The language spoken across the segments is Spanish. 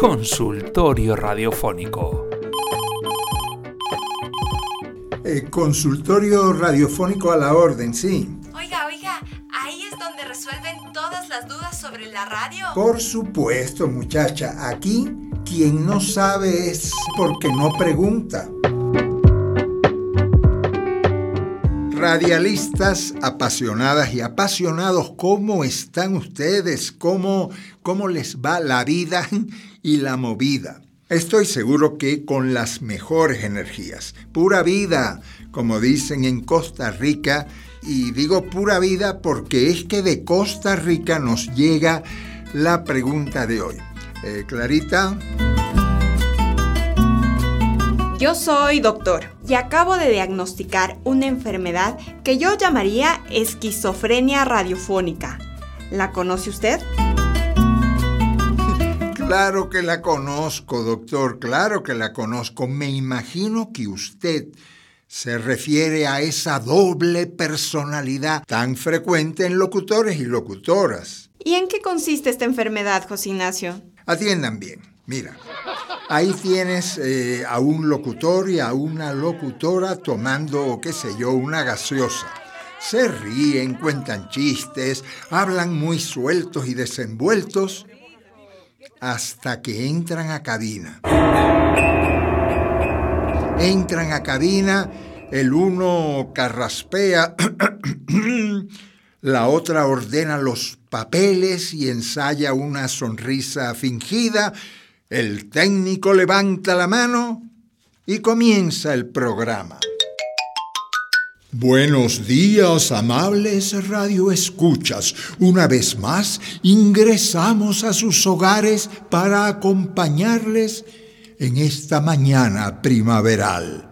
Consultorio Radiofónico. Eh, consultorio radiofónico a la orden, sí. Oiga, oiga, ahí es donde resuelven todas las dudas sobre la radio. Por supuesto, muchacha. Aquí quien no sabe es porque no pregunta. Radialistas apasionadas y apasionados, ¿cómo están ustedes? ¿Cómo, ¿Cómo les va la vida y la movida? Estoy seguro que con las mejores energías. Pura vida, como dicen en Costa Rica, y digo pura vida porque es que de Costa Rica nos llega la pregunta de hoy. Eh, Clarita. Yo soy doctor y acabo de diagnosticar una enfermedad que yo llamaría esquizofrenia radiofónica. ¿La conoce usted? Claro que la conozco, doctor, claro que la conozco. Me imagino que usted se refiere a esa doble personalidad tan frecuente en locutores y locutoras. ¿Y en qué consiste esta enfermedad, José Ignacio? Atiendan bien, mira. Ahí tienes eh, a un locutor y a una locutora tomando, qué sé yo, una gaseosa. Se ríen, cuentan chistes, hablan muy sueltos y desenvueltos hasta que entran a cabina. Entran a cabina, el uno carraspea, la otra ordena los papeles y ensaya una sonrisa fingida, el técnico levanta la mano y comienza el programa. Buenos días, amables radioescuchas. Una vez más, ingresamos a sus hogares para acompañarles en esta mañana primaveral.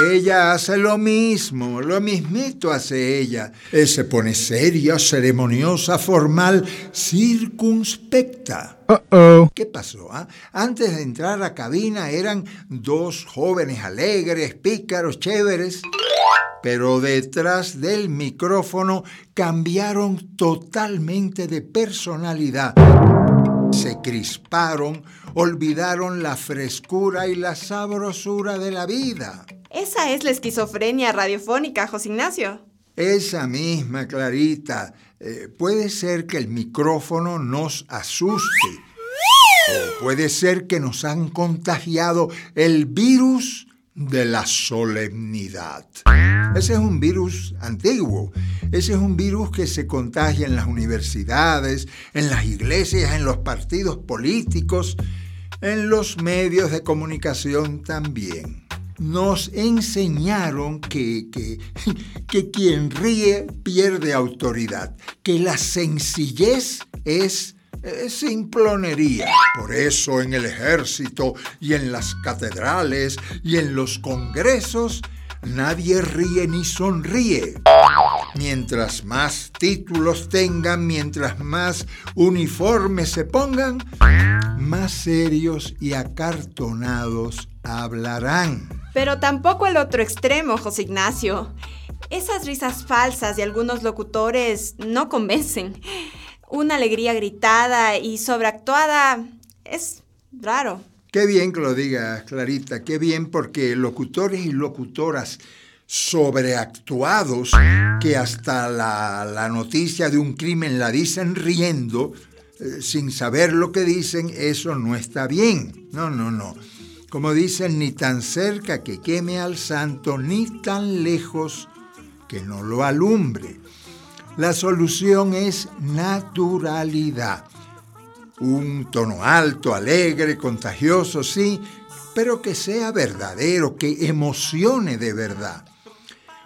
Ella hace lo mismo, lo mismito hace ella. Él se pone seria, ceremoniosa, formal, circunspecta. ¿Qué pasó? ah? Antes de entrar a cabina eran dos jóvenes alegres, pícaros, chéveres. Pero detrás del micrófono cambiaron totalmente de personalidad. Se crisparon, olvidaron la frescura y la sabrosura de la vida. Esa es la esquizofrenia radiofónica, José Ignacio. Esa misma, Clarita. Eh, puede ser que el micrófono nos asuste. O puede ser que nos han contagiado el virus de la solemnidad. Ese es un virus antiguo. Ese es un virus que se contagia en las universidades, en las iglesias, en los partidos políticos, en los medios de comunicación también nos enseñaron que, que, que, quien ríe pierde autoridad, que la sencillez es, es simplonería. Por eso en el ejército y en las catedrales y en los congresos nadie ríe ni sonríe. Mientras más títulos tengan, mientras más uniformes se pongan, más serios y acartonados hablarán. Pero tampoco el otro extremo, José Ignacio. Esas risas falsas de algunos locutores no convencen. Una alegría gritada y sobreactuada es raro. Qué bien que lo digas, Clarita, qué bien porque locutores y locutoras sobreactuados que hasta la, la noticia de un crimen la dicen riendo, eh, sin saber lo que dicen, eso no está bien. No, no, no. Como dicen, ni tan cerca que queme al santo, ni tan lejos que no lo alumbre. La solución es naturalidad. Un tono alto, alegre, contagioso, sí, pero que sea verdadero, que emocione de verdad.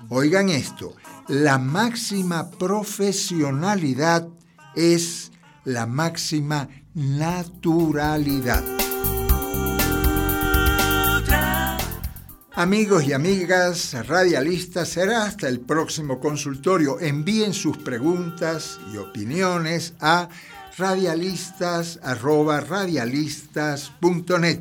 Oigan esto, la máxima profesionalidad es la máxima naturalidad. Amigos y amigas radialistas, será hasta el próximo consultorio. Envíen sus preguntas y opiniones a radialistas.radialistas.net.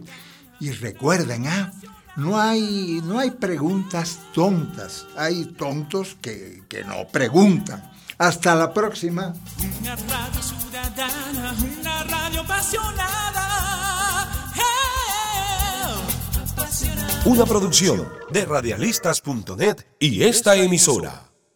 Y recuerden, ¿ah? no, hay, no hay preguntas tontas, hay tontos que, que no preguntan. Hasta la próxima. Una producción de radialistas.net y esta emisora.